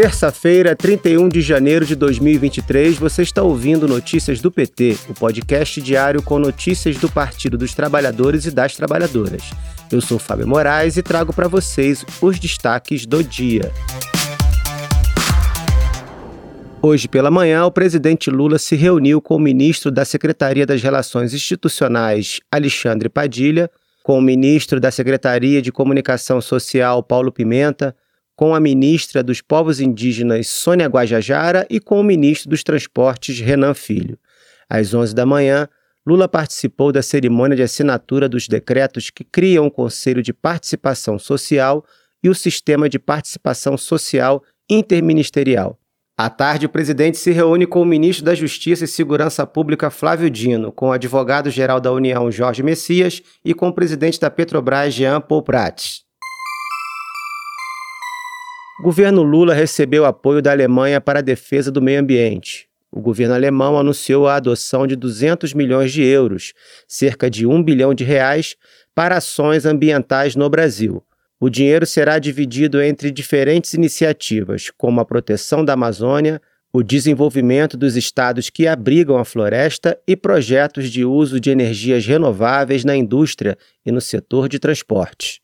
Terça-feira, 31 de janeiro de 2023, você está ouvindo Notícias do PT, o podcast diário com notícias do Partido dos Trabalhadores e das Trabalhadoras. Eu sou Fábio Moraes e trago para vocês os destaques do dia. Hoje pela manhã, o presidente Lula se reuniu com o ministro da Secretaria das Relações Institucionais, Alexandre Padilha, com o ministro da Secretaria de Comunicação Social, Paulo Pimenta, com a ministra dos Povos Indígenas, Sônia Guajajara, e com o ministro dos Transportes, Renan Filho. Às 11 da manhã, Lula participou da cerimônia de assinatura dos decretos que criam o Conselho de Participação Social e o Sistema de Participação Social Interministerial. À tarde, o presidente se reúne com o ministro da Justiça e Segurança Pública, Flávio Dino, com o advogado-geral da União, Jorge Messias, e com o presidente da Petrobras, Jean Paul Prats. O governo Lula recebeu apoio da Alemanha para a defesa do meio ambiente. O governo alemão anunciou a adoção de 200 milhões de euros, cerca de 1 bilhão de reais, para ações ambientais no Brasil. O dinheiro será dividido entre diferentes iniciativas, como a proteção da Amazônia, o desenvolvimento dos estados que abrigam a floresta e projetos de uso de energias renováveis na indústria e no setor de transporte.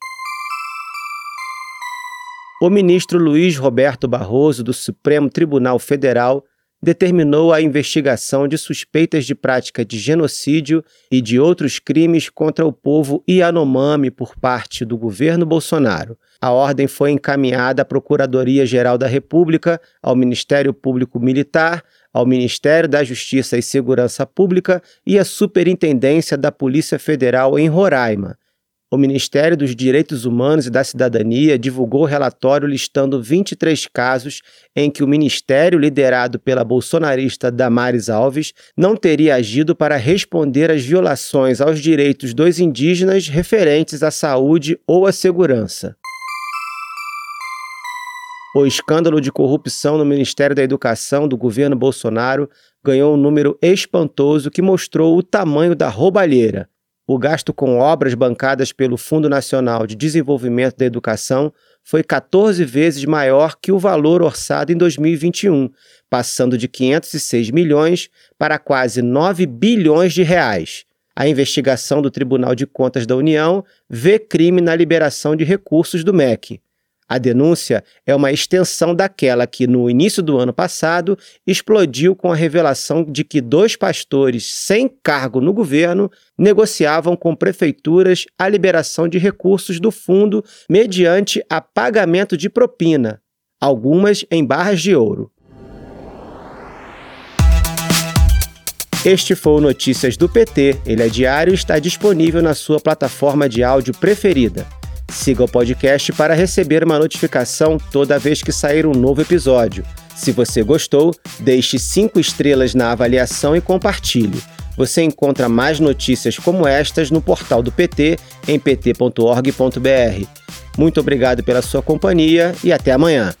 O ministro Luiz Roberto Barroso, do Supremo Tribunal Federal, determinou a investigação de suspeitas de prática de genocídio e de outros crimes contra o povo Yanomami por parte do governo Bolsonaro. A ordem foi encaminhada à Procuradoria-Geral da República, ao Ministério Público Militar, ao Ministério da Justiça e Segurança Pública e à Superintendência da Polícia Federal em Roraima o Ministério dos Direitos Humanos e da Cidadania divulgou relatório listando 23 casos em que o ministério, liderado pela bolsonarista Damares Alves, não teria agido para responder às violações aos direitos dos indígenas referentes à saúde ou à segurança. O escândalo de corrupção no Ministério da Educação do governo Bolsonaro ganhou um número espantoso que mostrou o tamanho da roubalheira. O gasto com obras bancadas pelo Fundo Nacional de Desenvolvimento da Educação foi 14 vezes maior que o valor orçado em 2021, passando de 506 milhões para quase 9 bilhões de reais. A investigação do Tribunal de Contas da União vê crime na liberação de recursos do MEC. A denúncia é uma extensão daquela que, no início do ano passado, explodiu com a revelação de que dois pastores sem cargo no governo negociavam com prefeituras a liberação de recursos do fundo mediante a pagamento de propina, algumas em barras de ouro. Este foi o Notícias do PT. Ele é diário e está disponível na sua plataforma de áudio preferida. Siga o podcast para receber uma notificação toda vez que sair um novo episódio. Se você gostou, deixe cinco estrelas na avaliação e compartilhe. Você encontra mais notícias como estas no portal do PT em pt.org.br. Muito obrigado pela sua companhia e até amanhã.